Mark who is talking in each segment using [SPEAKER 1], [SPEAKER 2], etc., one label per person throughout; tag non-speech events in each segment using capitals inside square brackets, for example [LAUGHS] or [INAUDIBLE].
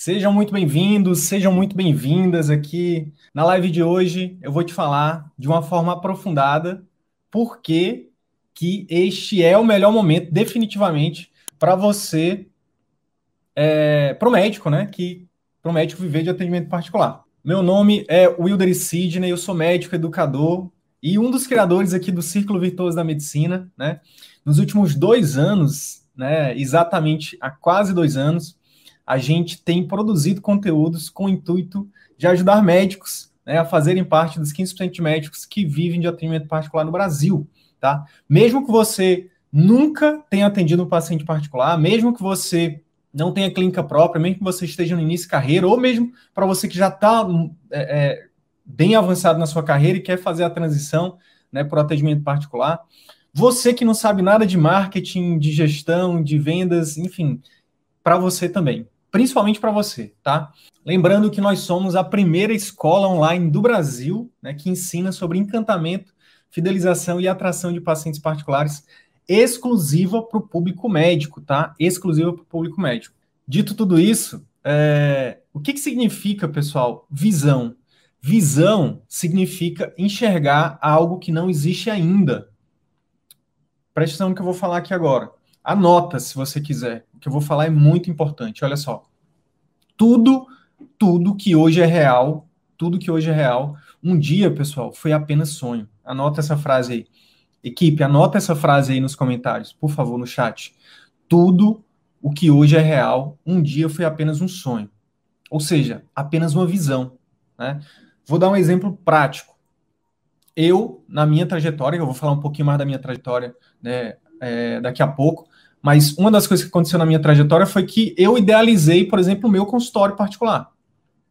[SPEAKER 1] Sejam muito bem-vindos, sejam muito bem-vindas aqui na live de hoje. Eu vou te falar de uma forma aprofundada por que este é o melhor momento, definitivamente, para você, é, para o médico, né? Que para o médico viver de atendimento particular. Meu nome é Wilder Sidney, eu sou médico, educador e um dos criadores aqui do Círculo Virtuoso da Medicina, né? Nos últimos dois anos, né? Exatamente há quase dois anos, a gente tem produzido conteúdos com o intuito de ajudar médicos né, a fazerem parte dos 15% de médicos que vivem de atendimento particular no Brasil. Tá? Mesmo que você nunca tenha atendido um paciente particular, mesmo que você não tenha clínica própria, mesmo que você esteja no início de carreira, ou mesmo para você que já está é, é, bem avançado na sua carreira e quer fazer a transição né, para o atendimento particular, você que não sabe nada de marketing, de gestão, de vendas, enfim, para você também principalmente para você, tá? Lembrando que nós somos a primeira escola online do Brasil né, que ensina sobre encantamento, fidelização e atração de pacientes particulares exclusiva para o público médico, tá? Exclusiva para o público médico. Dito tudo isso, é... o que, que significa, pessoal, visão? Visão significa enxergar algo que não existe ainda. Preste atenção no que eu vou falar aqui agora. Anota se você quiser. O que eu vou falar é muito importante. Olha só. Tudo, tudo que hoje é real, tudo que hoje é real, um dia, pessoal, foi apenas sonho. Anota essa frase aí. Equipe, anota essa frase aí nos comentários, por favor, no chat. Tudo o que hoje é real, um dia foi apenas um sonho. Ou seja, apenas uma visão. Né? Vou dar um exemplo prático. Eu, na minha trajetória, eu vou falar um pouquinho mais da minha trajetória né, é, daqui a pouco, mas uma das coisas que aconteceu na minha trajetória foi que eu idealizei, por exemplo, o meu consultório particular.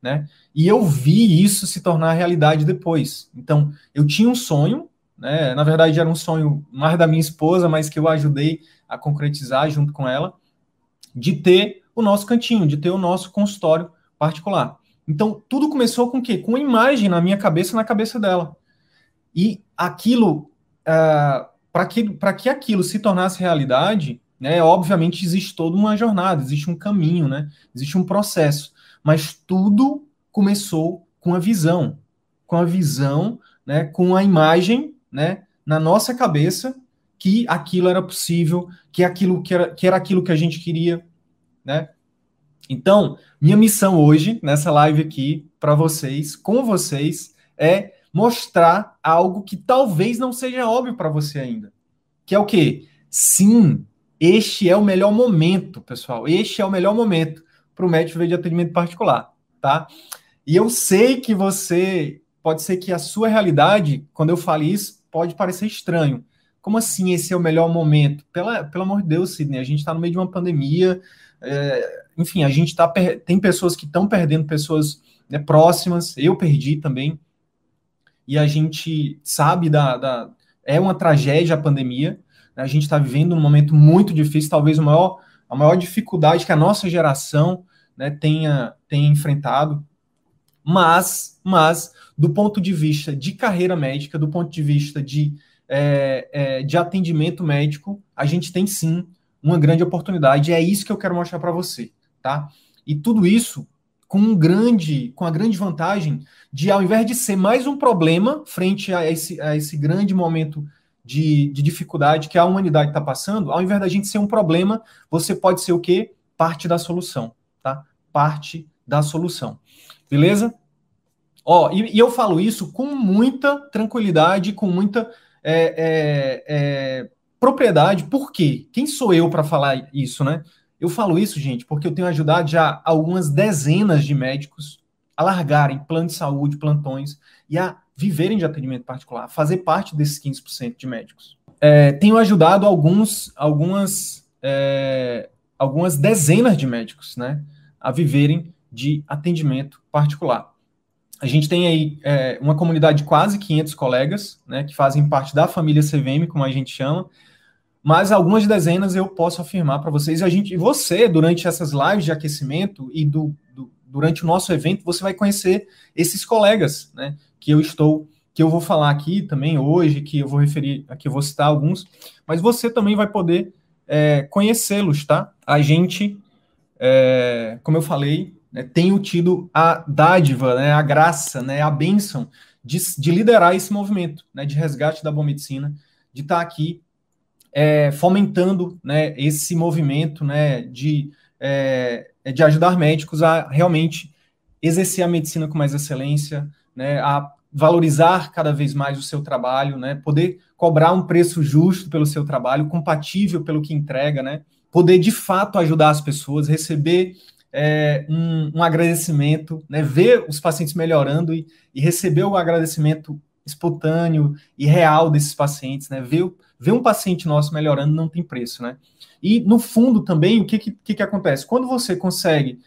[SPEAKER 1] Né? E eu vi isso se tornar realidade depois. Então, eu tinha um sonho, né? na verdade era um sonho mais da minha esposa, mas que eu ajudei a concretizar junto com ela, de ter o nosso cantinho, de ter o nosso consultório particular. Então, tudo começou com o quê? Com uma imagem na minha cabeça na cabeça dela. E aquilo, uh, para que, que aquilo se tornasse realidade, né? Obviamente existe toda uma jornada, existe um caminho, né? Existe um processo, mas tudo começou com a visão, com a visão, né? Com a imagem, né? Na nossa cabeça que aquilo era possível, que aquilo que era, que era aquilo que a gente queria, né? Então, minha missão hoje nessa live aqui para vocês, com vocês, é mostrar algo que talvez não seja óbvio para você ainda, que é o quê? Sim, este é o melhor momento, pessoal. Este é o melhor momento para o médico ver de atendimento particular, tá? E eu sei que você pode ser que a sua realidade, quando eu falo isso, pode parecer estranho. Como assim esse é o melhor momento? Pela, pelo amor de Deus, Sidney, a gente está no meio de uma pandemia. É, enfim, a gente tá tem pessoas que estão perdendo pessoas né, próximas. Eu perdi também. E a gente sabe da, da é uma tragédia a pandemia. A gente está vivendo um momento muito difícil, talvez a maior, a maior dificuldade que a nossa geração né, tenha, tenha enfrentado. Mas, mas, do ponto de vista de carreira médica, do ponto de vista de, é, é, de atendimento médico, a gente tem sim uma grande oportunidade. É isso que eu quero mostrar para você, tá? E tudo isso com um grande, com a grande vantagem de, ao invés de ser mais um problema frente a esse, a esse grande momento de, de dificuldade que a humanidade está passando, ao invés da gente ser um problema, você pode ser o quê? Parte da solução, tá? Parte da solução. Beleza? Ó, e, e eu falo isso com muita tranquilidade, com muita é, é, é, propriedade. Por quê? Quem sou eu para falar isso, né? Eu falo isso, gente, porque eu tenho ajudado já algumas dezenas de médicos a largarem plano de saúde, plantões e a viverem de atendimento particular, fazer parte desses 15% de médicos. É, tenho ajudado alguns, algumas, é, algumas dezenas de médicos, né, a viverem de atendimento particular a gente tem aí é, uma comunidade de quase 500 colegas, né, que fazem parte da família CVM, como a gente chama, mas algumas dezenas eu posso afirmar para vocês, e a gente, você, durante essas lives de aquecimento e do, do, durante o nosso evento, você vai conhecer esses colegas, né, que eu estou, que eu vou falar aqui também hoje, que eu vou referir, aqui eu vou citar alguns, mas você também vai poder é, conhecê-los, tá? A gente, é, como eu falei, né, tenho tido a dádiva, né, a graça, né, a bênção de, de liderar esse movimento né, de resgate da boa medicina, de estar aqui é, fomentando né, esse movimento né, de, é, de ajudar médicos a realmente exercer a medicina com mais excelência, né, a valorizar cada vez mais o seu trabalho, né, poder cobrar um preço justo pelo seu trabalho, compatível pelo que entrega, né, poder de fato ajudar as pessoas, receber é, um, um, agradecimento, né, ver os pacientes melhorando e, e, receber o agradecimento espontâneo e real desses pacientes, né, ver, ver um paciente nosso melhorando não tem preço, né. E no fundo também, o que, que, que acontece? Quando você consegue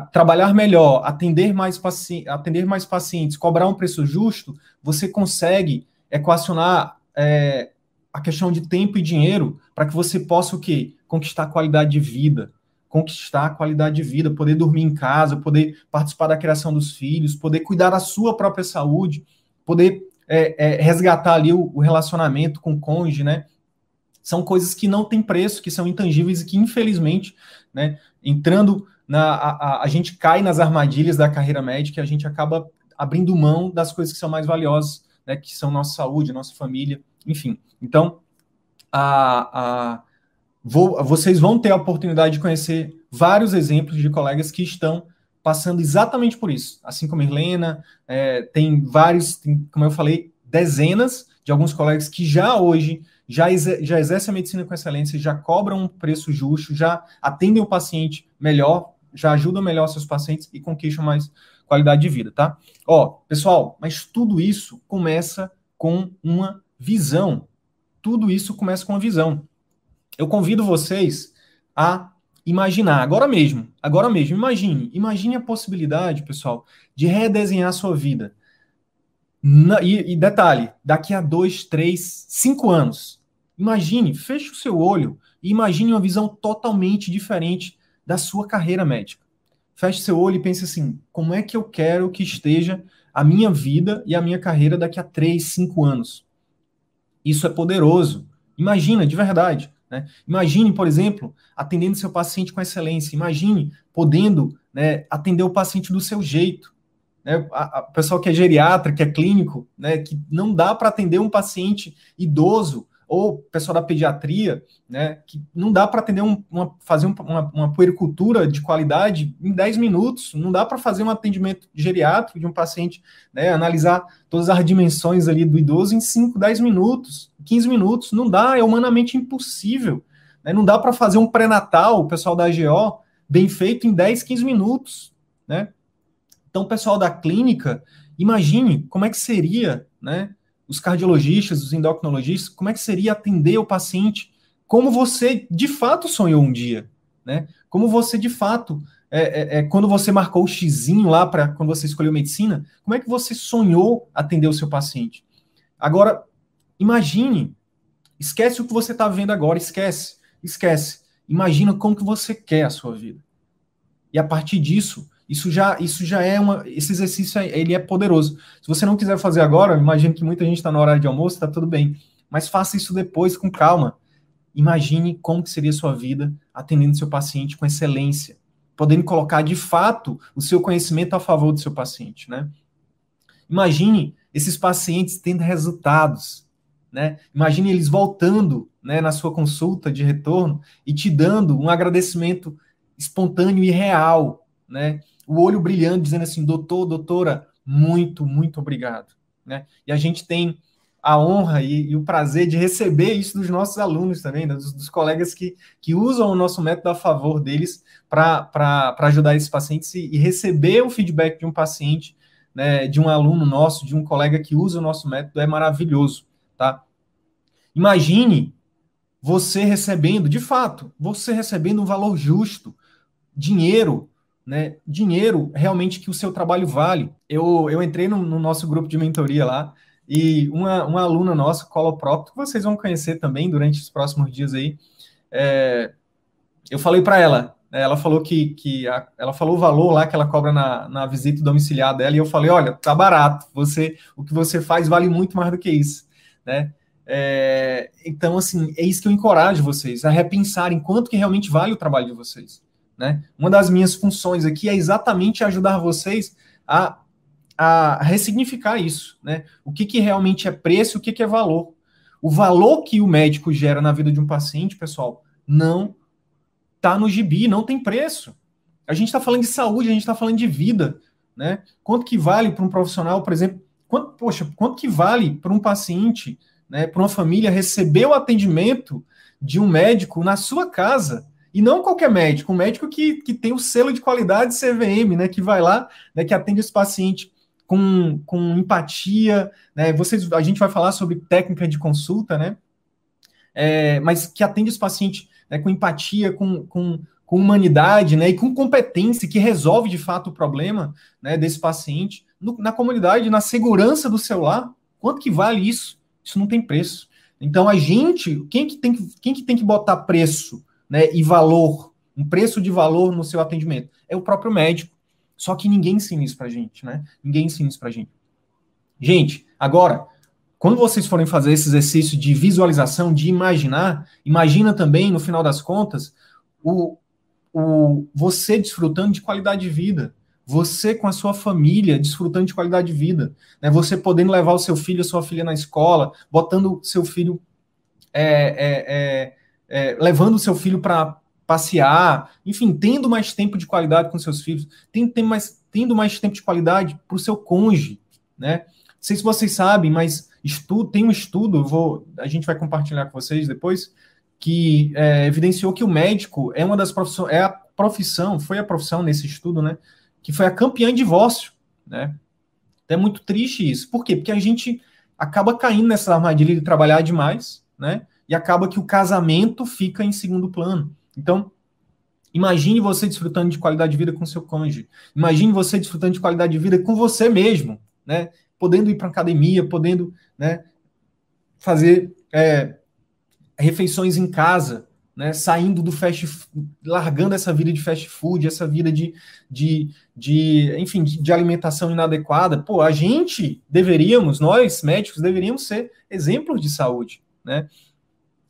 [SPEAKER 1] trabalhar melhor, atender mais, atender mais pacientes, cobrar um preço justo, você consegue equacionar é, a questão de tempo e dinheiro para que você possa o quê? Conquistar qualidade de vida, conquistar qualidade de vida, poder dormir em casa, poder participar da criação dos filhos, poder cuidar da sua própria saúde, poder é, é, resgatar ali o, o, relacionamento com o cônjuge, né? São coisas que não têm preço, que são intangíveis e que, infelizmente, né, entrando na. A, a, gente cai nas armadilhas da carreira médica e a gente acaba abrindo mão das coisas que são mais valiosas, né, que são nossa saúde, nossa família, enfim. Então, a, a Vou, vocês vão ter a oportunidade de conhecer vários exemplos de colegas que estão passando exatamente por isso. Assim como a Helena, é, tem vários, tem, como eu falei, dezenas de alguns colegas que já hoje já, exer, já exercem a medicina com excelência, já cobram um preço justo, já atendem o paciente melhor, já ajudam melhor seus pacientes e conquistam mais qualidade de vida, tá? Ó, pessoal, mas tudo isso começa com uma visão. Tudo isso começa com uma visão eu convido vocês a imaginar, agora mesmo, agora mesmo, imagine, imagine a possibilidade, pessoal, de redesenhar a sua vida. Na, e, e, detalhe, daqui a dois, três, cinco anos, imagine, feche o seu olho e imagine uma visão totalmente diferente da sua carreira médica. Feche seu olho e pense assim: como é que eu quero que esteja a minha vida e a minha carreira daqui a três, cinco anos? Isso é poderoso. Imagina, de verdade. Né? Imagine, por exemplo, atendendo seu paciente com excelência. Imagine podendo né, atender o paciente do seu jeito. Né? A, a pessoal que é geriatra, que é clínico, né, que não dá para atender um paciente idoso ou pessoal da pediatria, né, que não dá para atender um, uma, fazer uma, uma puericultura de qualidade em 10 minutos, não dá para fazer um atendimento geriátrico de um paciente, né, analisar todas as dimensões ali do idoso em 5, 10 minutos, 15 minutos, não dá, é humanamente impossível, né, não dá para fazer um pré-natal, o pessoal da AGO, bem feito em 10, 15 minutos, né, então pessoal da clínica, imagine como é que seria, né, os cardiologistas, os endocrinologistas, como é que seria atender o paciente como você de fato sonhou um dia, né? Como você de fato, é, é, é quando você marcou o xizinho lá para quando você escolheu medicina, como é que você sonhou atender o seu paciente? Agora, imagine, esquece o que você está vendo agora, esquece, esquece. Imagina como que você quer a sua vida. E a partir disso, isso já, isso já é uma. Esse exercício ele é poderoso. Se você não quiser fazer agora, imagino que muita gente está na hora de almoço, está tudo bem. Mas faça isso depois com calma. Imagine como que seria a sua vida atendendo seu paciente com excelência, podendo colocar de fato o seu conhecimento a favor do seu paciente, né? Imagine esses pacientes tendo resultados, né? Imagine eles voltando, né, na sua consulta de retorno e te dando um agradecimento espontâneo e real, né? O olho brilhando, dizendo assim: doutor, doutora, muito, muito obrigado. Né? E a gente tem a honra e, e, o prazer de receber isso dos nossos alunos também, né? dos, dos, colegas que, que usam o nosso método a favor deles para ajudar esses pacientes e, e, receber o feedback de um paciente, né, de um aluno nosso, de um colega que usa o nosso método é maravilhoso, tá? Imagine você recebendo, de fato, você recebendo um valor justo, dinheiro, né? Dinheiro realmente que o seu trabalho vale. Eu, eu entrei no, no nosso grupo de mentoria lá e uma, uma aluna nossa, Coloprop, que vocês vão conhecer também durante os próximos dias aí, é, eu falei para ela, né, ela falou que, que a, ela falou o valor lá que ela cobra na, na visita domiciliar dela, e eu falei, olha, tá barato, você o que você faz vale muito mais do que isso, né? É, então, assim, é isso que eu encorajo vocês, a repensarem quanto que realmente vale o trabalho de vocês, né? Uma das minhas funções aqui é exatamente ajudar vocês a a ressignificar isso, né? O que, que realmente é preço, o que, que é valor. O valor que o médico gera na vida de um paciente, pessoal, não está no gibi, não tem preço. A gente está falando de saúde, a gente está falando de vida, né? Quanto que vale para um profissional, por exemplo, quanto, poxa, quanto que vale para um paciente, né, para uma família receber o atendimento de um médico na sua casa? E não qualquer médico, um médico que, que tem o selo de qualidade CVM, né, que vai lá, né, que atende esse paciente com, com empatia, né? Vocês, a gente vai falar sobre técnica de consulta, né? É, mas que atende os pacientes né, com empatia, com, com, com humanidade, né? E com competência, que resolve de fato o problema né, desse paciente no, na comunidade, na segurança do celular. Quanto que vale isso? Isso não tem preço. Então a gente, quem que tem que, quem que, tem que botar preço né, e valor, um preço de valor no seu atendimento? É o próprio médico. Só que ninguém ensina isso pra gente, né? Ninguém ensina isso pra gente. Gente, agora, quando vocês forem fazer esse exercício de visualização, de imaginar, imagina também, no final das contas, o, o você desfrutando de qualidade de vida, você com a sua família desfrutando de qualidade de vida, né? Você podendo levar o seu filho, a sua filha na escola, botando seu filho, é, é, é, é levando seu filho para passear, enfim, tendo mais tempo de qualidade com seus filhos, tendo, tendo mais, tendo mais tempo de qualidade para o seu cônjuge, né? Não sei se vocês sabem, mas estudo, tem um estudo, vou, a gente vai compartilhar com vocês depois, que é, evidenciou que o médico é uma das profissões, é a profissão, foi a profissão nesse estudo, né? Que foi a campeã em divórcio, né? É muito triste isso. Por quê? Porque a gente acaba caindo nessa armadilha de trabalhar demais, né? E acaba que o casamento fica em segundo plano. Então, imagine você desfrutando de qualidade de vida com seu cônjuge. Imagine você desfrutando de qualidade de vida com você mesmo, né? Podendo ir para academia, podendo, né, fazer é, refeições em casa, né, saindo do fast largando essa vida de fast food, essa vida de, de, de enfim, de, de, alimentação inadequada. Pô, a gente deveríamos, nós médicos, deveríamos ser exemplos de saúde, né?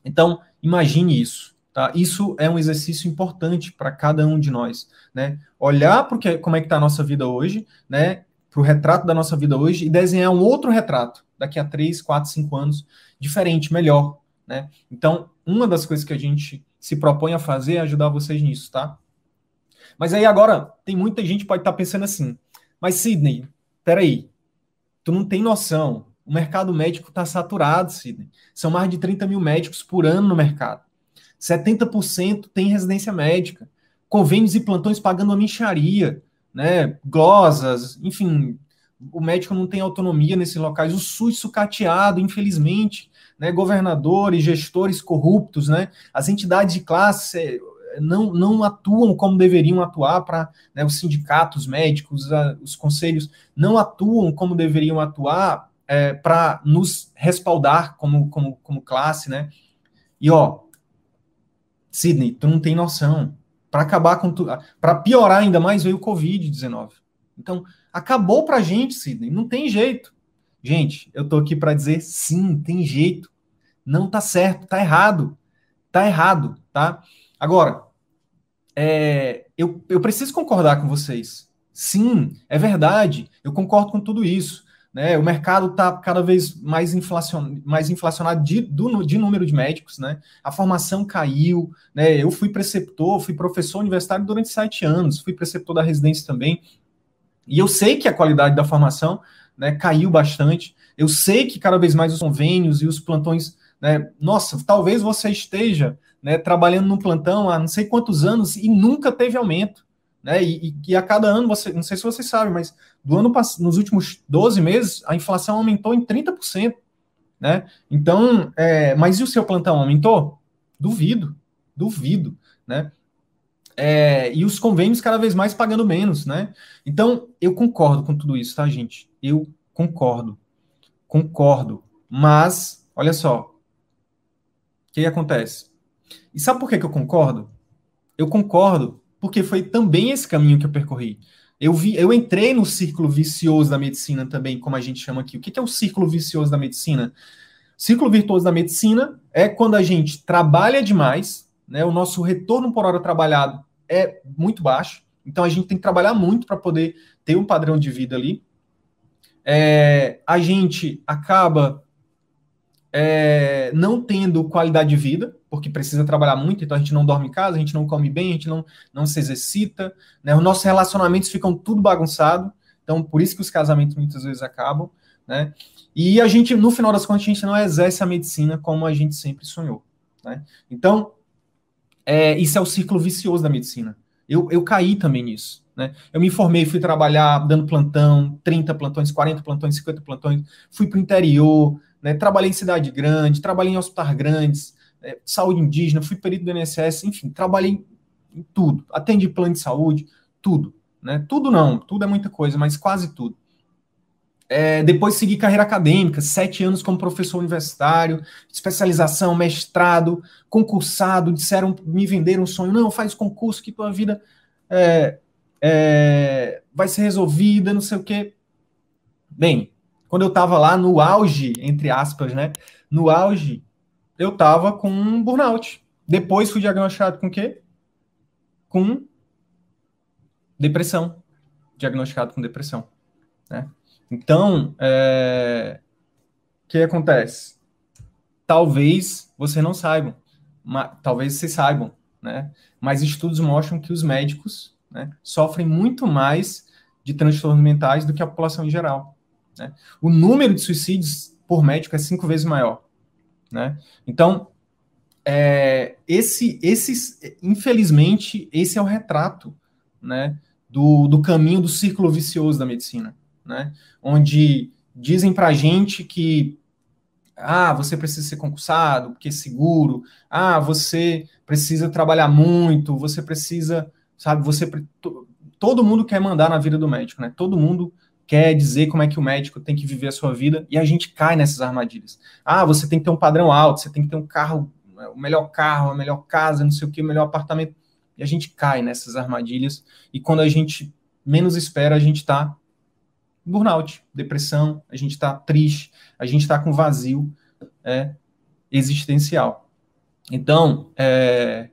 [SPEAKER 1] Então, imagine isso. Tá? Isso é um exercício importante para cada um de nós, né? Olhar porque como é que está a nossa vida hoje, né? Para o retrato da nossa vida hoje e desenhar um outro retrato daqui a 3, 4, 5 anos, diferente, melhor, né? Então, uma das coisas que a gente se propõe a fazer é ajudar vocês nisso, tá? Mas aí agora, tem muita gente que pode estar tá pensando assim, mas Sidney, peraí, tu não tem noção, o mercado médico está saturado, Sidney. São mais de 30 mil médicos por ano no mercado. 70% tem residência médica, convênios e plantões pagando a mincharia, né? Glosas, enfim, o médico não tem autonomia nesses locais, o SUS sucateado, infelizmente, né? Governadores, gestores corruptos, né? As entidades de classe eh, não, não atuam como deveriam atuar para né, os sindicatos médicos, a, os conselhos não atuam como deveriam atuar é, para nos respaldar como, como, como classe, né? E ó, Sidney, tu não tem noção. Para acabar com tudo, para piorar ainda mais veio o Covid-19. Então, acabou para a gente, Sidney, não tem jeito. Gente, eu tô aqui para dizer sim, tem jeito. Não tá certo, tá errado. Tá errado, tá? Agora, é, eu, eu preciso concordar com vocês. Sim, é verdade, eu concordo com tudo isso. Né? O mercado está cada vez mais, inflacion, mais inflacionado de, do, de número de médicos, né? A formação caiu, né? Eu fui preceptor, fui professor universitário durante sete anos, fui preceptor da residência também. E eu sei que a qualidade da formação né, caiu bastante. Eu sei que cada vez mais os convênios e os plantões, né, nossa, talvez você esteja né, trabalhando no plantão há não sei quantos anos e nunca teve aumento. Né, e, e a cada ano, você, não sei se vocês sabem, mas do ano nos últimos 12 meses, a inflação aumentou em 30%. Né? Então, é, mas e o seu plantão aumentou? Duvido, duvido. Né? É, e os convênios cada vez mais pagando menos, né? Então, eu concordo com tudo isso, tá, gente? Eu concordo. Concordo. Mas, olha só. O que, que acontece? E sabe por que, que eu concordo? Eu concordo porque foi também esse caminho que eu percorri. Eu, vi, eu entrei no círculo vicioso da medicina também, como a gente chama aqui. O que, é o círculo vicioso da medicina? Círculo virtuoso da medicina é quando a gente trabalha demais, né? O nosso retorno por hora trabalhado é muito baixo. Então a gente tem que trabalhar muito para poder ter um padrão de vida ali. É, a gente acaba é, não tendo qualidade de vida, porque precisa trabalhar muito, então a gente não dorme em casa, a gente não come bem, a gente não, não se exercita, né? Os nossos relacionamentos ficam tudo bagunçado, então por isso que os casamentos muitas vezes acabam, né? E a gente, no final das contas, a gente não exerce a medicina como a gente sempre sonhou, né? Então, é, isso é o ciclo vicioso da medicina. Eu, eu caí também nisso. Né? Eu me formei, fui trabalhar dando plantão, 30 plantões, 40 plantões, 50 plantões, fui para o interior, né? trabalhei em cidade grande, trabalhei em hospitais grandes, é, saúde indígena, fui perito do INSS, enfim, trabalhei em tudo, atendi plano de saúde, tudo. Né? Tudo não, tudo é muita coisa, mas quase tudo. É, depois segui carreira acadêmica, sete anos como professor universitário, especialização, mestrado, concursado, disseram, me venderam um sonho, não, faz concurso que tua vida é, é, vai ser resolvida, não sei o quê. Bem, quando eu estava lá no auge, entre aspas, né, no auge, eu estava com um burnout. Depois fui diagnosticado com o quê? Com depressão. Diagnosticado com depressão, né? Então, é... o que acontece? Talvez você não saiba, mas, talvez vocês saibam, né? Mas estudos mostram que os médicos né, sofrem muito mais de transtornos mentais do que a população em geral. Né? O número de suicídios por médico é cinco vezes maior. Né? Então, é, esse, esses, infelizmente, esse é o retrato né, do, do caminho do círculo vicioso da medicina né? Onde dizem para a gente que ah, você precisa ser concursado, porque é seguro, ah, você precisa trabalhar muito, você precisa, sabe, você todo mundo quer mandar na vida do médico, né? Todo mundo quer dizer como é que o médico tem que viver a sua vida e a gente cai nessas armadilhas. Ah, você tem que ter um padrão alto, você tem que ter um carro, o melhor carro, a melhor casa, não sei o que, o melhor apartamento. E a gente cai nessas armadilhas e quando a gente menos espera, a gente está burnout, depressão, a gente está triste, a gente está com vazio é, existencial. Então, é,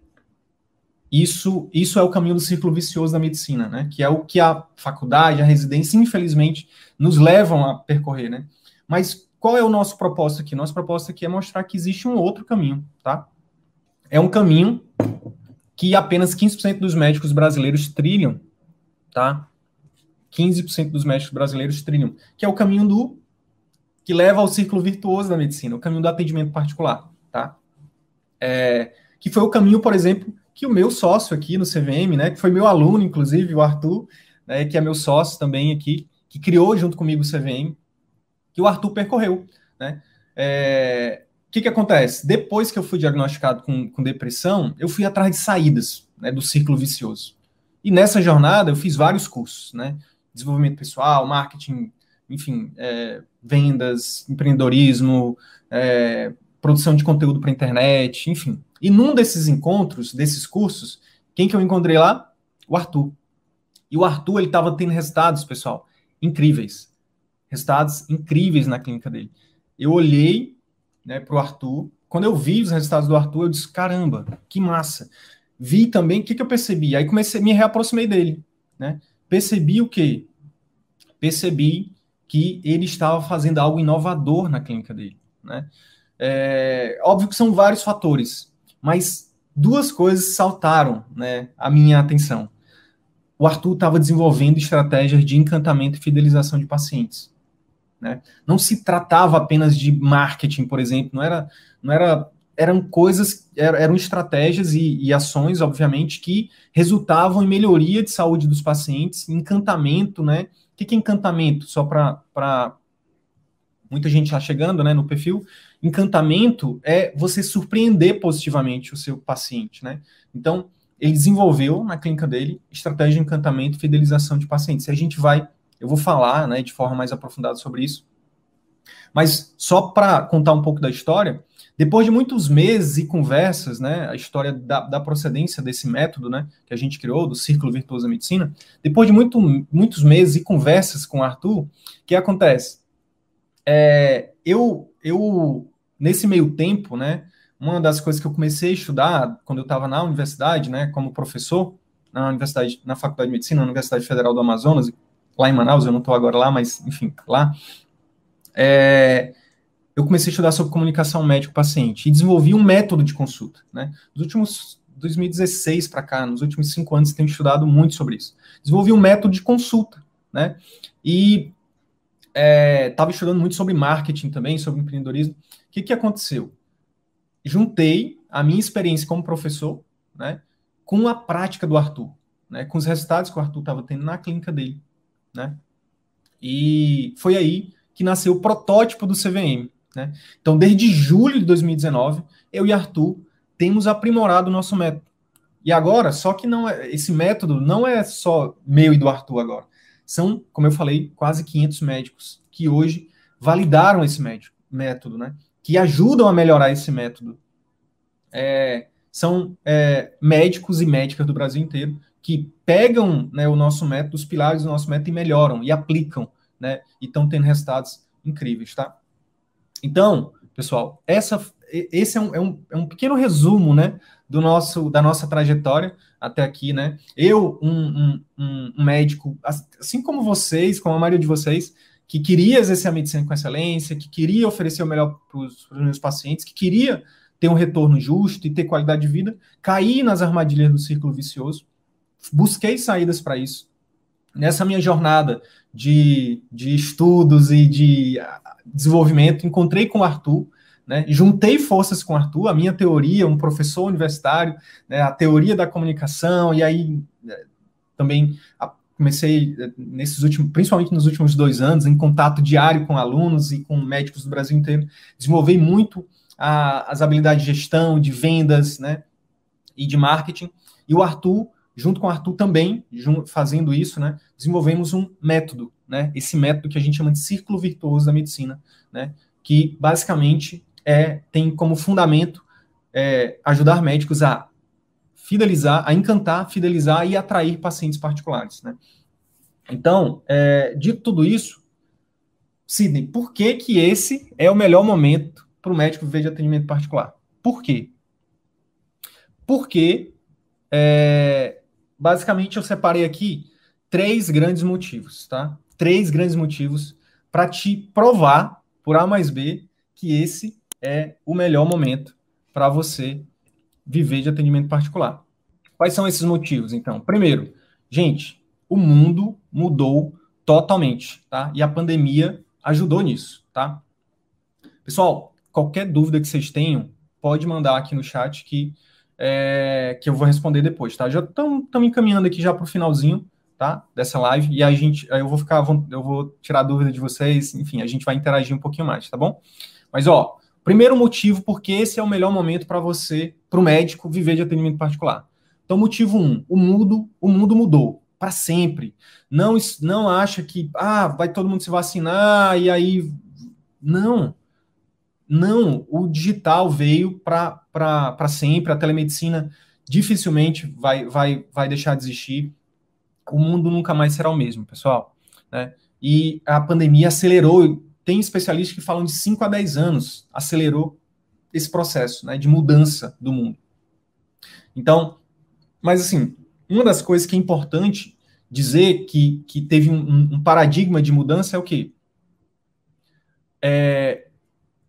[SPEAKER 1] isso, isso é o caminho do círculo vicioso da medicina, né? Que é o que a faculdade, a residência, infelizmente, nos levam a percorrer, né? Mas qual é o nosso propósito aqui? Nosso propósito aqui é mostrar que existe um outro caminho, tá? É um caminho que apenas 15% dos médicos brasileiros trilham, tá? 15% dos médicos brasileiros trilham, que é o caminho do que leva ao círculo virtuoso da medicina, o caminho do atendimento particular, tá? É, que foi o caminho, por exemplo, que o meu sócio aqui no CVM, né, que foi meu aluno, inclusive, o Arthur, né, que é meu sócio também aqui, que criou junto comigo o CVM, que o Arthur percorreu, né? É, o que, que acontece? Depois que eu fui diagnosticado com, com depressão, eu fui atrás de saídas né, do círculo vicioso. E nessa jornada eu fiz vários cursos, né? desenvolvimento pessoal, marketing, enfim, é, vendas, empreendedorismo, é, produção de conteúdo para internet, enfim. E num desses encontros, desses cursos, quem que eu encontrei lá? O Arthur. E o Arthur, ele estava tendo resultados, pessoal, incríveis. Resultados incríveis na clínica dele. Eu olhei né, para o Arthur. Quando eu vi os resultados do Arthur, eu disse: caramba, que massa. Vi também, o que, que eu percebi? Aí comecei, me reaproximei dele. Né? percebi o quê? Percebi que ele estava fazendo algo inovador na clínica dele. Né? É, óbvio que são vários fatores, mas duas coisas saltaram né, a minha atenção. o Arthur estava desenvolvendo estratégias de encantamento e fidelização de pacientes. Né? Não se tratava apenas de marketing, por exemplo, não era, não era eram coisas, eram estratégias e, e, ações, obviamente, que resultavam em melhoria de saúde dos pacientes, encantamento, né? O que, é encantamento? Só para muita gente está chegando né, no perfil. Encantamento é você surpreender positivamente o seu paciente, né? Então, ele desenvolveu na clínica dele estratégia de encantamento e fidelização de pacientes. E a gente vai, eu vou falar né, de forma mais aprofundada sobre isso. Mas só para contar um pouco da história, depois de muitos meses e conversas, né, a história da, da, procedência desse método, né, que a gente criou, do Círculo Virtuoso da Medicina, depois de muito, muitos meses e conversas com o Arthur, o que acontece? É, eu, eu, nesse meio tempo, né, uma das coisas que eu comecei a estudar quando eu estava na universidade, né, como professor, na universidade, na Faculdade de Medicina, na Universidade Federal do Amazonas, lá em Manaus, eu não estou agora lá, mas, enfim, lá, é, eu comecei a estudar sobre comunicação médico-paciente e desenvolvi um método de consulta. Né? Nos últimos 2016 para cá, nos últimos cinco anos, tenho estudado muito sobre isso. Desenvolvi um método de consulta, né? E estava é, estudando muito sobre marketing também, sobre empreendedorismo. O que, que aconteceu? Juntei a minha experiência como professor, né, com a prática do Arthur, né, com os resultados que o Arthur estava tendo na clínica dele, né? E foi aí que nasceu o protótipo do CVM, né? Então, desde julho de 2019, eu e Arthur temos aprimorado o nosso método. E agora, só que não é, esse método não é só meu e do Arthur agora. São, como eu falei, quase 500 médicos que hoje validaram esse médico, método, né? Que ajudam a melhorar esse método. É, são é, médicos e médicas do Brasil inteiro que pegam né, o nosso método, os pilares do nosso método e melhoram e aplicam, né? E estão tendo resultados incríveis, tá? Então, pessoal, essa, esse é um, é, um, é um pequeno resumo, né, do nosso, da nossa trajetória até aqui, né? Eu, um, um, um, médico, assim como vocês, como a maioria de vocês, que queria exercer a medicina com excelência, que queria oferecer o melhor para os meus pacientes, que queria ter um retorno justo e ter qualidade de vida, caí nas armadilhas do círculo vicioso, busquei saídas para isso. Nessa minha jornada de, de estudos e de desenvolvimento, encontrei com o Arthur, né, juntei forças com o Arthur, a minha teoria, um professor universitário, né, a teoria da comunicação, e aí né, também comecei eh, nesses últimos, principalmente nos últimos dois anos, em contato diário com alunos e com médicos do Brasil inteiro, desenvolvi muito a, as habilidades de gestão, de vendas, né, e de marketing, e o Arthur, junto com o Arthur também, fazendo isso, né, desenvolvemos um método, né? Esse método que a gente chama de círculo virtuoso da medicina, né? Que basicamente é tem como fundamento é, ajudar médicos a fidelizar, a encantar, fidelizar e atrair pacientes particulares, né? Então, é, dito tudo isso, Sidney, por que que esse é o melhor momento para o médico viver de atendimento particular? Por quê? Porque, é, basicamente, eu separei aqui três grandes motivos, tá? três grandes motivos para te provar, por A mais B, que esse é o melhor momento para você viver de atendimento particular. Quais são esses motivos, então? Primeiro, gente, o mundo mudou totalmente, tá? E a pandemia ajudou nisso, tá? Pessoal, qualquer dúvida que vocês tenham, pode mandar aqui no chat que, é, que eu vou responder depois, tá? Já estamos encaminhando aqui já para o finalzinho tá? Dessa live. E a gente, eu vou ficar, eu vou tirar dúvida de vocês, enfim, a gente vai interagir um pouquinho mais, tá bom? Mas, ó, primeiro motivo, porque esse é o melhor momento para você, para o médico, viver de atendimento particular. Então, motivo um, o mundo, o mundo mudou para sempre. Não, não acha que, ah, vai todo mundo se vacinar e aí. Não. Não, o digital veio para sempre, a telemedicina dificilmente vai, vai, vai deixar de existir o mundo nunca mais será o mesmo, pessoal. Né? E a pandemia acelerou, tem especialistas que falam de 5 a 10 anos, acelerou esse processo né, de mudança do mundo. Então, mas assim, uma das coisas que é importante dizer que, que teve um, um paradigma de mudança é o quê? É,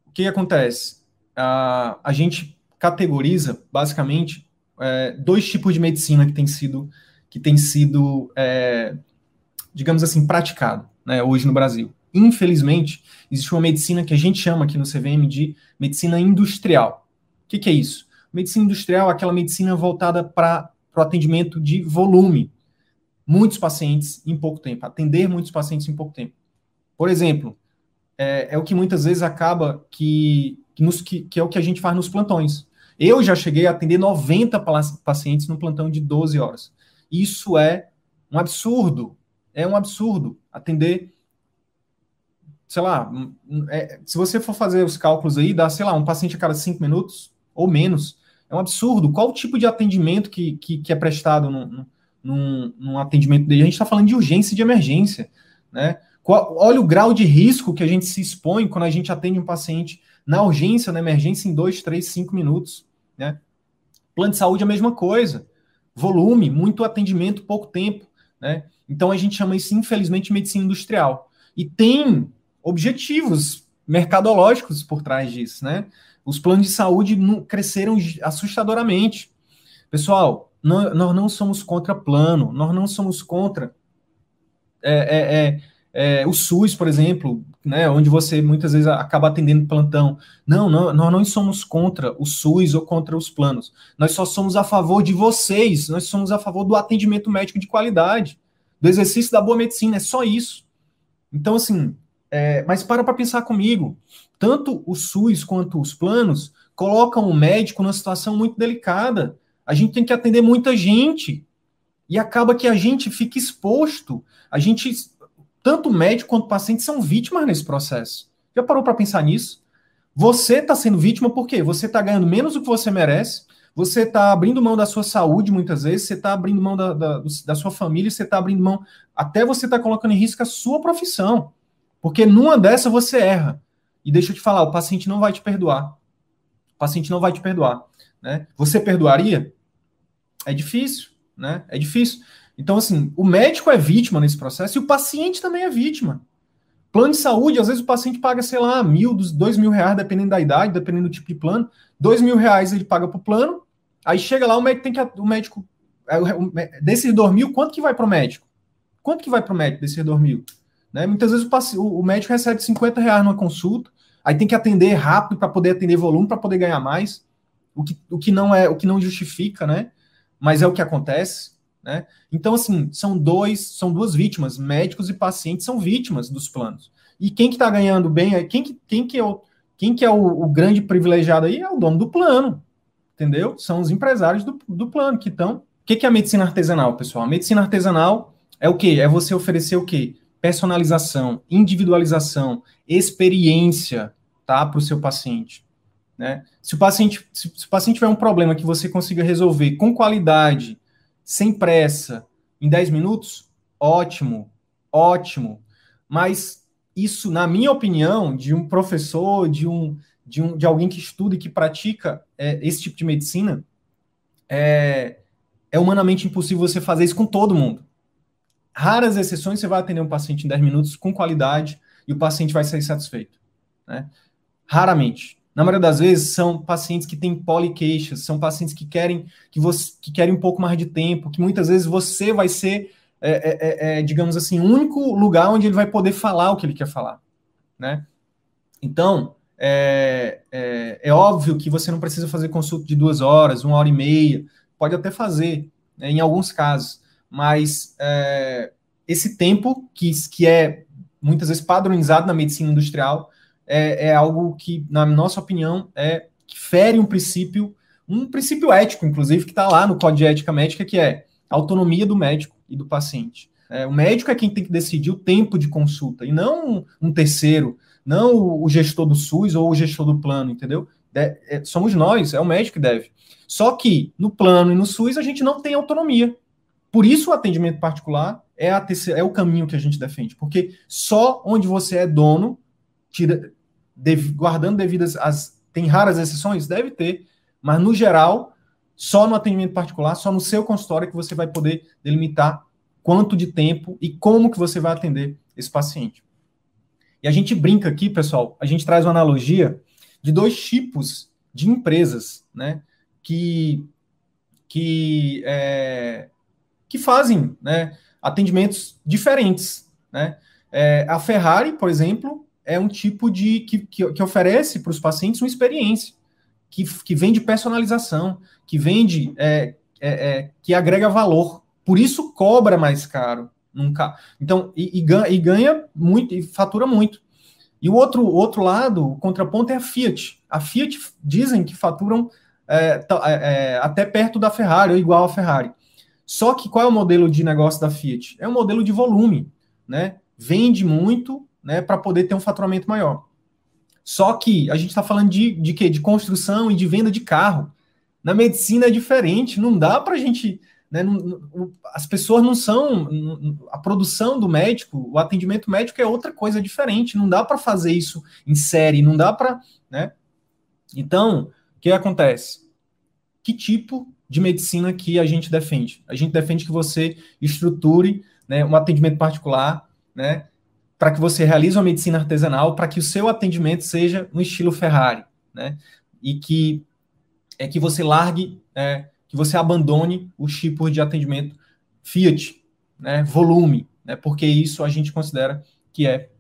[SPEAKER 1] o que acontece? A, a gente categoriza, basicamente, é, dois tipos de medicina que tem sido que tem sido, é, digamos assim, praticado né, hoje no Brasil. Infelizmente, existe uma medicina que a gente chama aqui no CVM de medicina industrial. O que, que é isso? Medicina industrial é aquela medicina voltada para o atendimento de volume. Muitos pacientes em pouco tempo, atender muitos pacientes em pouco tempo. Por exemplo, é, é o que muitas vezes acaba que, que, nos, que, que é o que a gente faz nos plantões. Eu já cheguei a atender 90 pacientes no plantão de 12 horas. Isso é um absurdo. É um absurdo atender, sei lá, é, se você for fazer os cálculos aí, dá, sei lá, um paciente a cada 5 minutos ou menos. É um absurdo. Qual o tipo de atendimento que, que, que é prestado num, num, num atendimento dele? A gente está falando de urgência e de emergência, né? Qual, olha o grau de risco que a gente se expõe quando a gente atende um paciente na urgência, na emergência, em dois, três, cinco minutos. Né? Plano de saúde é a mesma coisa. Volume, muito atendimento, pouco tempo. Né? Então a gente chama isso, infelizmente, de medicina industrial. E tem objetivos mercadológicos por trás disso. Né? Os planos de saúde cresceram assustadoramente. Pessoal, nós não somos contra plano, nós não somos contra. É, é, é, é, o SUS, por exemplo, né, onde você muitas vezes acaba atendendo plantão. Não, não, nós não somos contra o SUS ou contra os planos. Nós só somos a favor de vocês, nós somos a favor do atendimento médico de qualidade, do exercício da boa medicina, é só isso. Então, assim, é, mas para para pensar comigo, tanto o SUS quanto os planos colocam o médico numa situação muito delicada. A gente tem que atender muita gente. E acaba que a gente fica exposto, a gente tanto médico quanto paciente são vítimas nesse processo. Já parou para pensar nisso? Você está sendo vítima por quê? Você está ganhando menos do que você merece, você está abrindo mão da sua saúde muitas vezes, você está abrindo mão da, da, da, sua família, você está abrindo mão, até você está colocando em risco a sua profissão. Porque numa dessa você erra. E deixa eu te falar, o paciente não vai te perdoar. O paciente não vai te perdoar. Né? Você perdoaria? É difícil, né? É difícil. Então, assim, o médico é vítima nesse processo e o paciente também é vítima. Plano de saúde, às vezes o paciente paga, sei lá, mil, dois mil reais, dependendo da idade, dependendo do tipo de plano. Dois mil reais ele paga para o plano, aí chega lá, o médico tem que. O médico. É, desses dois mil, quanto que vai para o médico? Quanto que vai para o médico desses dois mil? Né? Muitas vezes o, o médico recebe 50 reais numa consulta, aí tem que atender rápido para poder atender volume, para poder ganhar mais, o que, o que não é, o que não justifica, né? Mas é o que acontece. Né? Então, assim, são dois, são duas vítimas, médicos e pacientes são vítimas dos planos. E quem que está ganhando bem, é, quem que, quem que é, o, quem que é o, o, grande privilegiado aí é o dono do plano, entendeu? São os empresários do, do plano que estão. O que, que é a medicina artesanal, pessoal? A medicina artesanal é o quê? É você oferecer o quê? Personalização, individualização, experiência, tá, para o seu paciente. Né? Se o paciente, se, se o paciente tiver um problema que você consiga resolver com qualidade, sem pressa, em 10 minutos, ótimo, ótimo. Mas isso, na minha opinião, de um professor, de um de, um, de alguém que estuda e que pratica é, esse tipo de medicina, é, é humanamente impossível você fazer isso com todo mundo. Raras exceções você vai atender um paciente em 10 minutos com qualidade e o paciente vai sair satisfeito. Né? Raramente. Na maioria das vezes, são pacientes que têm poliqueixas, são pacientes que querem que você que querem um pouco mais de tempo, que muitas vezes você vai ser, é, é, é, é, digamos assim, o único lugar onde ele vai poder falar o que ele quer falar, né? Então, é, é, é óbvio que você não precisa fazer consulta de duas horas, uma hora e meia, pode até fazer, né, em alguns casos, mas é, esse tempo que, que é muitas vezes padronizado na medicina industrial é, é algo que, na nossa opinião, é que fere um princípio, um princípio ético, inclusive, que está lá no Código de Ética Médica, que é a autonomia do médico e do paciente. É, o médico é quem tem que decidir o tempo de consulta, e não um terceiro, não o gestor do SUS ou o gestor do plano, entendeu? De, é, somos nós, é o médico que deve. Só que no plano e no SUS a gente não tem autonomia. Por isso o atendimento particular é, a terceira, é o caminho que a gente defende, porque só onde você é dono, tira, guardando devidas as tem raras exceções, deve ter, mas no geral, só no atendimento particular, só no seu consultório que você vai poder delimitar quanto de tempo e como que você vai atender esse paciente. E a gente brinca aqui, pessoal, a gente traz uma analogia de dois tipos de empresas, né, que que é, que fazem né, atendimentos diferentes. Né? É, a Ferrari, por exemplo, é um tipo de que, que, que oferece para os pacientes uma experiência que, que vem de personalização, que vende, é, é, é, que agrega valor. Por isso cobra mais caro. Nunca. Então, e, e, ganha, e ganha muito, e fatura muito. E o outro, outro lado, o contraponto é a Fiat. A Fiat dizem que faturam é, é, é, até perto da Ferrari, ou igual à Ferrari. Só que qual é o modelo de negócio da Fiat? É um modelo de volume, né? Vende muito, né, para poder ter um faturamento maior. Só que a gente está falando de, de quê? De construção e de venda de carro. Na medicina é diferente, não dá para a gente. Né, não, as pessoas não são. A produção do médico, o atendimento médico é outra coisa diferente. Não dá para fazer isso em série, não dá para. Né? Então, o que acontece? Que tipo de medicina que a gente defende? A gente defende que você estruture né, um atendimento particular, né, para que você realize uma medicina artesanal, para que o seu atendimento seja no estilo Ferrari, né? E que é que você largue, é, que você abandone os tipos de atendimento Fiat, né? Volume, né? Porque isso a gente considera que é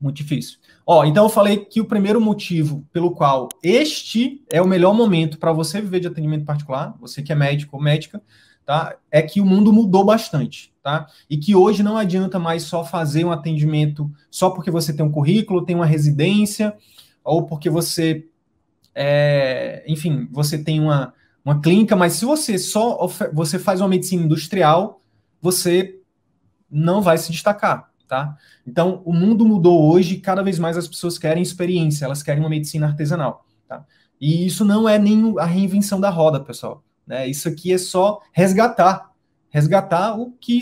[SPEAKER 1] muito difícil. Ó, então eu falei que o primeiro motivo pelo qual este é o melhor momento para você viver de atendimento particular, você que é médico ou médica, tá? É que o mundo mudou bastante, tá? E que hoje não adianta mais só fazer um atendimento só porque você tem um currículo, tem uma residência, ou porque você, é, enfim, você tem uma, uma clínica, mas se você só você faz uma medicina industrial, você não vai se destacar, tá? Então, o mundo mudou hoje cada vez mais as pessoas querem experiência, elas querem uma medicina artesanal, tá? E isso não é nem a reinvenção da roda, pessoal. Né? Isso aqui é só resgatar, resgatar o que,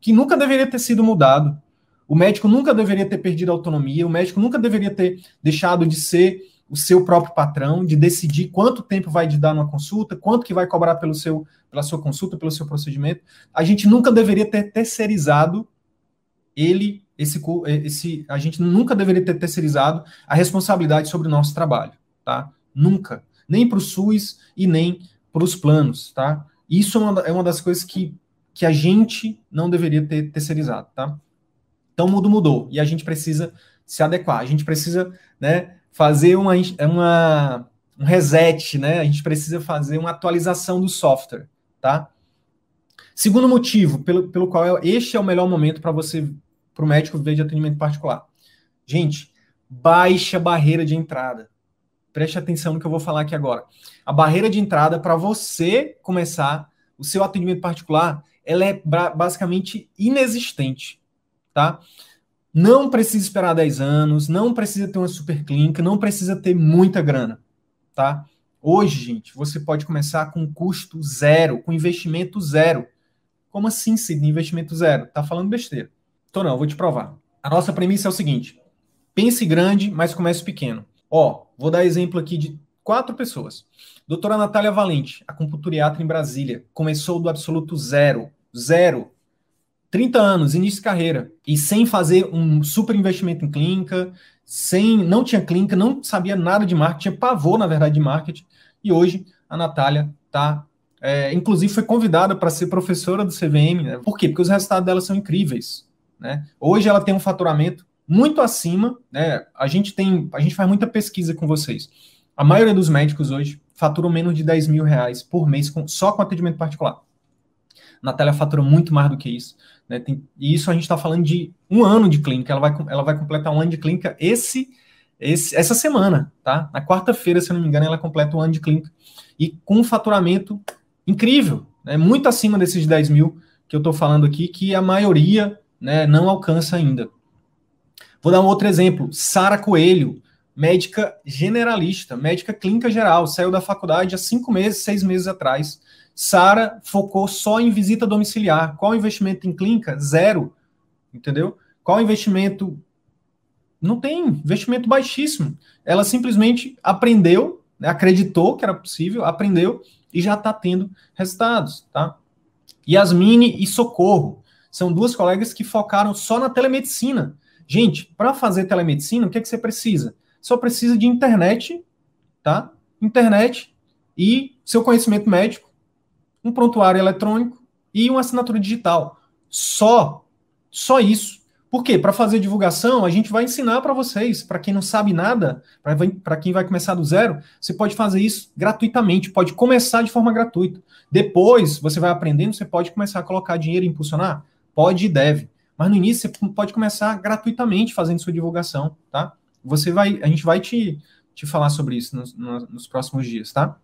[SPEAKER 1] que nunca deveria ter sido mudado. O médico nunca deveria ter perdido a autonomia, o médico nunca deveria ter deixado de ser o seu próprio patrão, de decidir quanto tempo vai te dar numa consulta, quanto que vai cobrar pelo seu, pela sua consulta, pelo seu procedimento. A gente nunca deveria ter terceirizado ele, esse, esse, a gente nunca deveria ter terceirizado a responsabilidade sobre o nosso trabalho, tá? Nunca. Nem para o SUS e nem para os planos, tá? Isso é uma, é uma das coisas que, que a gente não deveria ter terceirizado, tá? Então, o mundo mudou e a gente precisa se adequar, a gente precisa, né, fazer uma, uma, um reset, né? A gente precisa fazer uma atualização do software, tá? Segundo motivo pelo, pelo qual é, este é o melhor momento para você, para o médico ver de atendimento particular. Gente, baixa barreira de entrada preste atenção no que eu vou falar aqui agora. A barreira de entrada para você começar o seu atendimento particular, ela é basicamente inexistente, tá? Não precisa esperar 10 anos, não precisa ter uma super clínica, não precisa ter muita grana, tá? Hoje, gente, você pode começar com custo zero, com investimento zero. Como assim, Sidney, investimento zero? Tá falando besteira. Então não, vou te provar. A nossa premissa é o seguinte: pense grande, mas comece pequeno. Ó, vou dar exemplo aqui de quatro pessoas. Doutora Natália Valente, acupunturiatra em Brasília, começou do absoluto zero. Zero. 30 anos, início de carreira. E sem fazer um super investimento em clínica, sem, não tinha clínica, não sabia nada de marketing, tinha pavor, na verdade, de marketing. E hoje a Natália tá. É, inclusive foi convidada para ser professora do CVM. Né? Por quê? Porque os resultados dela são incríveis. Né? Hoje ela tem um faturamento muito acima, né? A gente tem, a gente faz muita pesquisa com vocês. A maioria dos médicos hoje faturam menos de 10 mil reais por mês com, só com atendimento particular. Natália fatura muito mais do que isso. Né? Tem, e isso a gente está falando de um ano de clínica. Ela vai, ela vai completar um ano de clínica esse, esse essa semana, tá? Na quarta-feira, se eu não me engano, ela completa um ano de clínica. E com um faturamento incrível, né? muito acima desses 10 mil que eu estou falando aqui, que a maioria né, não alcança ainda. Vou dar um outro exemplo. Sara Coelho, médica generalista, médica clínica geral, saiu da faculdade há cinco meses, seis meses atrás. Sara focou só em visita domiciliar. Qual investimento em clínica? Zero. Entendeu? Qual investimento? Não tem, investimento baixíssimo. Ela simplesmente aprendeu, né, acreditou que era possível, aprendeu e já está tendo resultados, tá? Yasmine e Socorro são duas colegas que focaram só na telemedicina. Gente, para fazer telemedicina, o que, é que você precisa? Só precisa de internet, tá? Internet e seu conhecimento médico, um prontuário eletrônico, e uma assinatura digital. Só. Só isso. Por quê? Para fazer divulgação, a gente vai ensinar para vocês, para quem não sabe nada, para quem vai começar do zero, você pode fazer isso gratuitamente, pode começar de forma gratuita. Depois, você vai aprendendo, você pode começar a colocar dinheiro e impulsionar? Pode e deve. Mas no início, você pode começar gratuitamente fazendo sua divulgação, tá? Você vai, a gente vai te, te falar sobre isso nos, nos próximos dias, tá?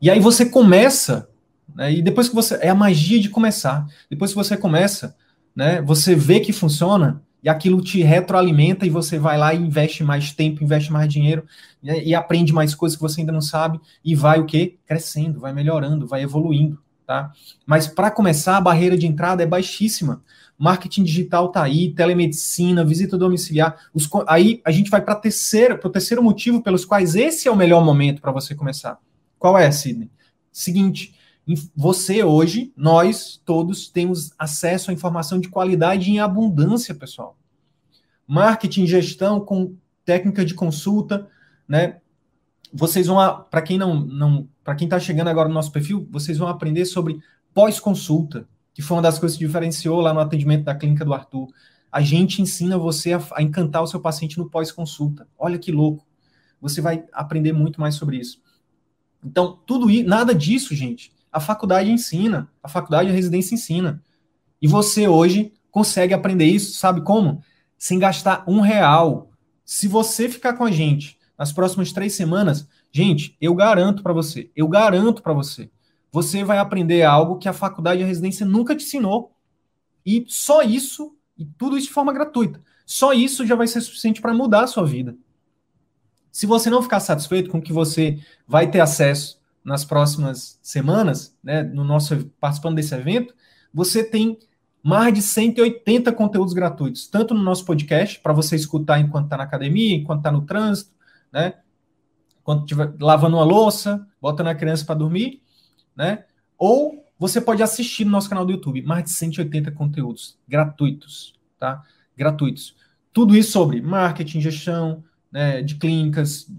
[SPEAKER 1] E aí você começa, né, e depois que você. É a magia de começar. Depois que você começa, né? Você vê que funciona e aquilo te retroalimenta e você vai lá e investe mais tempo, investe mais dinheiro né, e aprende mais coisas que você ainda não sabe e vai o quê? Crescendo, vai melhorando, vai evoluindo, tá? Mas para começar, a barreira de entrada é baixíssima. Marketing digital tá aí, telemedicina, visita domiciliar. Os, aí a gente vai para terceiro, o terceiro motivo pelos quais esse é o melhor momento para você começar. Qual é, Sidney? Seguinte, você hoje, nós todos temos acesso à informação de qualidade em abundância, pessoal. Marketing, gestão com técnica de consulta, né? Vocês vão, para quem não, não para quem está chegando agora no nosso perfil, vocês vão aprender sobre pós-consulta, que foi uma das coisas que diferenciou lá no atendimento da clínica do Arthur. A gente ensina você a, a encantar o seu paciente no pós-consulta. Olha que louco. Você vai aprender muito mais sobre isso. Então, tudo nada disso, gente, a faculdade ensina, a faculdade a residência ensina. E você hoje consegue aprender isso, sabe como? Sem gastar um real. Se você ficar com a gente nas próximas três semanas, gente, eu garanto para você, eu garanto para você, você vai aprender algo que a faculdade a residência nunca te ensinou. E só isso, e tudo isso de forma gratuita, só isso já vai ser suficiente para mudar a sua vida. Se você não ficar satisfeito com o que você vai ter acesso nas próximas semanas, né, no nosso participando desse evento, você tem mais de 180 conteúdos gratuitos, tanto no nosso podcast, para você escutar enquanto está na academia, enquanto está no trânsito, né? Quando estiver lavando uma louça, botando a criança para dormir, né? Ou você pode assistir no nosso canal do YouTube, mais de 180 conteúdos gratuitos, tá? Gratuitos. Tudo isso sobre marketing, gestão né, de clínicas,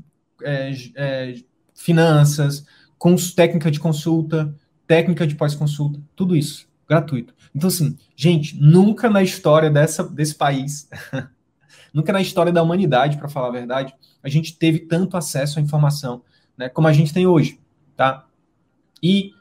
[SPEAKER 1] é, é, finanças, com técnica de consulta, técnica de pós-consulta, tudo isso, gratuito. Então, assim, gente, nunca na história dessa, desse país, [LAUGHS] nunca na história da humanidade, para falar a verdade, a gente teve tanto acesso à informação, né, como a gente tem hoje, tá? E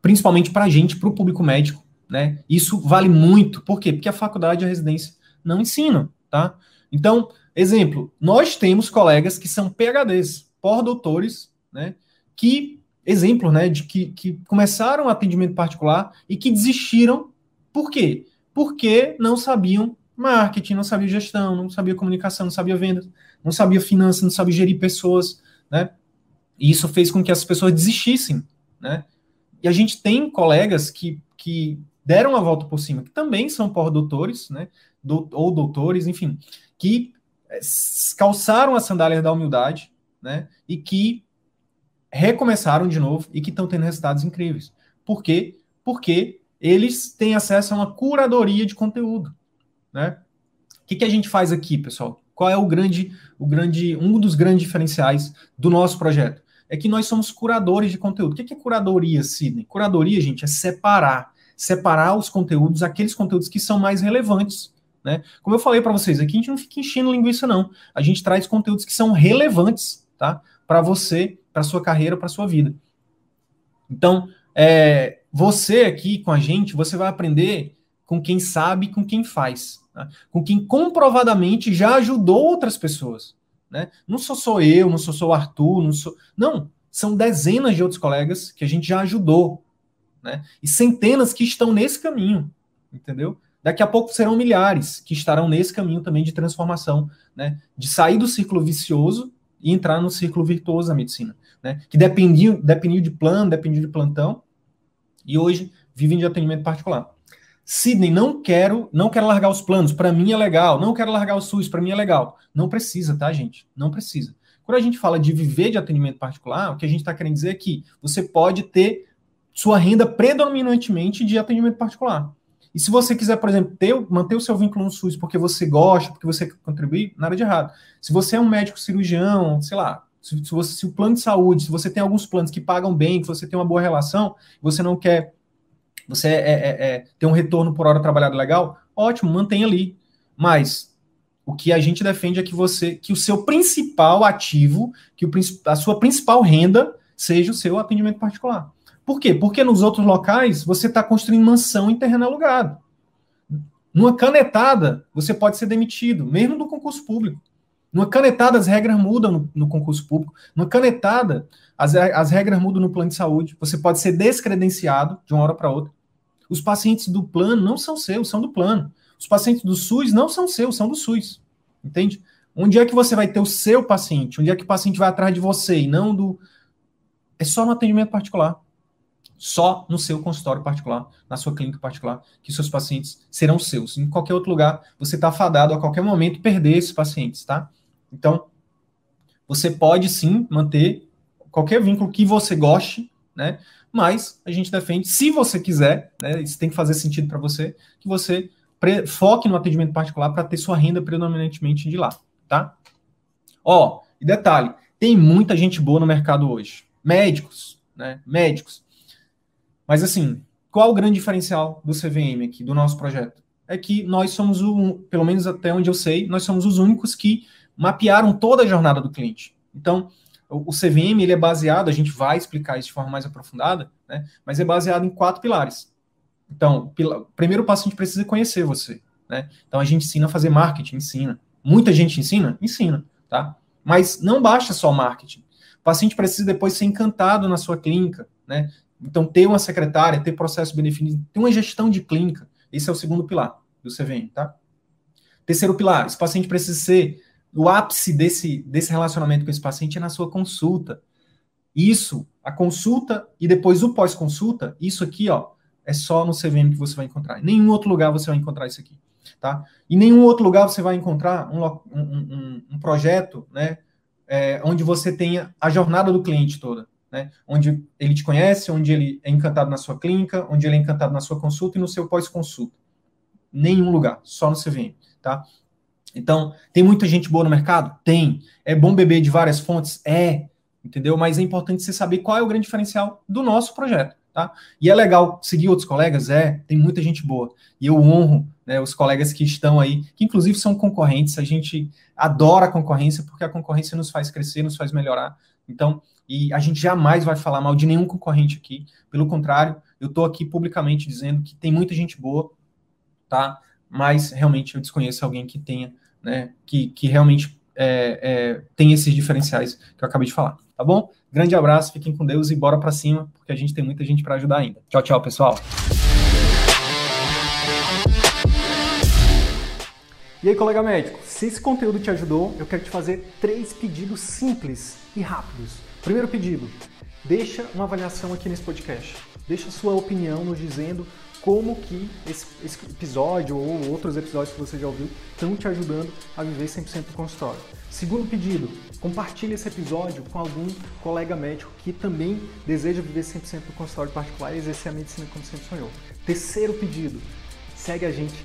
[SPEAKER 1] principalmente para a gente, para o público médico, né? Isso vale muito, por quê? Porque a faculdade e a residência não ensinam, tá? Então, exemplo, nós temos colegas que são PhDs, pós-doutores, né? Que exemplo, né, de que, que começaram atendimento particular e que desistiram. Por quê? Porque não sabiam marketing, não sabiam gestão, não sabia comunicação, não sabia vendas, não sabia finanças, não sabia gerir pessoas, né? E isso fez com que as pessoas desistissem, né? E a gente tem colegas que, que deram a volta por cima, que também são pós-doutores, né? Do, ou doutores, enfim, que eh, calçaram as sandálias da humildade, né? E que recomeçaram de novo e que estão tendo resultados incríveis. Por quê? Porque eles têm acesso a uma curadoria de conteúdo, né? O que, que a gente faz aqui, pessoal? Qual é o grande, o grande, um dos grandes diferenciais do nosso projeto? É que nós somos curadores de conteúdo. O que, que é curadoria, Sidney? Curadoria, gente, é separar, separar os conteúdos, aqueles conteúdos que são mais relevantes. Né? Como eu falei para vocês, aqui a gente não fica enchendo linguiça, não. A gente traz conteúdos que são relevantes, tá? Para você para sua carreira, para sua vida. Então, é, você aqui com a gente, você vai aprender com quem sabe, com quem faz, tá? com quem comprovadamente já ajudou outras pessoas. Né? Não sou só eu, não sou só o Arthur, não sou. Não, são dezenas de outros colegas que a gente já ajudou. Né? E centenas que estão nesse caminho, entendeu? Daqui a pouco serão milhares que estarão nesse caminho também de transformação, né? De sair do círculo vicioso e entrar no círculo virtuoso da medicina né? Que dependiam, dependiam de plano, dependiam de plantão, e hoje vivem de atendimento particular. Sidney, não quero, não quero largar os planos, para mim é legal. Não quero largar o SUS, para mim é legal. Não precisa, tá, gente? Não precisa. Quando a gente fala de viver de atendimento particular, o que a gente está querendo dizer é que você pode ter sua renda predominantemente de atendimento particular. E se você quiser, por exemplo, ter, manter o seu vínculo no SUS porque você gosta, porque você quer contribuir, nada de errado. Se você é um médico cirurgião, sei lá, se, se, você, se o plano de saúde, se você tem alguns planos que pagam bem, que você tem uma boa relação, você não quer você é, é, é, tem um retorno por hora trabalhado legal, ótimo, mantenha ali. Mas o que a gente defende é que você, que o seu principal ativo, que o, a sua principal renda seja o seu atendimento particular. Por quê? Porque nos outros locais você está construindo mansão em terreno alugado. Numa canetada, você pode ser demitido, mesmo no concurso público. Numa canetada, as regras mudam no, no concurso público. Numa canetada, as, as regras mudam no plano de saúde. Você pode ser descredenciado de uma hora para outra. Os pacientes do plano não são seus, são do plano. Os pacientes do SUS não são seus, são do SUS. Entende? Onde é que você vai ter o seu paciente? Onde é que o paciente vai atrás de você e não do. É só no atendimento particular. Só no seu consultório particular, na sua clínica particular, que seus pacientes serão seus. Em qualquer outro lugar, você está fadado a qualquer momento perder esses pacientes, tá? Então, você pode sim manter qualquer vínculo que você goste, né? Mas a gente defende, se você quiser, né, isso tem que fazer sentido para você, que você foque no atendimento particular para ter sua renda predominantemente de lá, tá? Ó, e detalhe, tem muita gente boa no mercado hoje. Médicos, né? Médicos. Mas assim, qual o grande diferencial do CVM aqui, do nosso projeto? É que nós somos o, pelo menos até onde eu sei, nós somos os únicos que mapearam toda a jornada do cliente. Então, o CVM ele é baseado, a gente vai explicar isso de forma mais aprofundada, né? Mas é baseado em quatro pilares. Então, pila, primeiro a gente precisa conhecer você, né? Então a gente ensina a fazer marketing, ensina. Muita gente ensina, ensina, tá? Mas não basta só marketing. O paciente precisa depois ser encantado na sua clínica, né? Então ter uma secretária, ter processo bem definido, ter uma gestão de clínica. Esse é o segundo pilar do CVM, tá? Terceiro pilar, esse paciente precisa ser o ápice desse, desse relacionamento com esse paciente é na sua consulta. Isso, a consulta e depois o pós-consulta, isso aqui, ó, é só no CVM que você vai encontrar. Em nenhum outro lugar você vai encontrar isso aqui, tá? Em nenhum outro lugar você vai encontrar um, um, um, um projeto, né, é, onde você tenha a jornada do cliente toda, né? Onde ele te conhece, onde ele é encantado na sua clínica, onde ele é encantado na sua consulta e no seu pós-consulta. Nenhum lugar, só no CVM, tá? Então, tem muita gente boa no mercado? Tem. É bom beber de várias fontes? É. Entendeu? Mas é importante você saber qual é o grande diferencial do nosso projeto, tá? E é legal seguir outros colegas? É. Tem muita gente boa. E eu honro né, os colegas que estão aí, que inclusive são concorrentes. A gente adora a concorrência, porque a concorrência nos faz crescer, nos faz melhorar. Então, e a gente jamais vai falar mal de nenhum concorrente aqui. Pelo contrário, eu estou aqui publicamente dizendo que tem muita gente boa, tá? Mas realmente eu desconheço alguém que tenha né, que, que realmente é, é, tem esses diferenciais que eu acabei de falar, tá bom? Grande abraço, fiquem com Deus e bora para cima, porque a gente tem muita gente para ajudar ainda. Tchau, tchau, pessoal. E aí, colega médico, se esse conteúdo te ajudou, eu quero te fazer três pedidos simples e rápidos. Primeiro pedido, deixa uma avaliação aqui nesse podcast. Deixa sua opinião nos dizendo como que esse, esse, episódio ou outros episódios que você já ouviu estão te ajudando a viver 100% do consultório. Segundo pedido, compartilhe esse episódio com algum colega médico que também deseja viver 100% do consultório particular e exercer a medicina como sempre sonhou. Terceiro pedido, segue a gente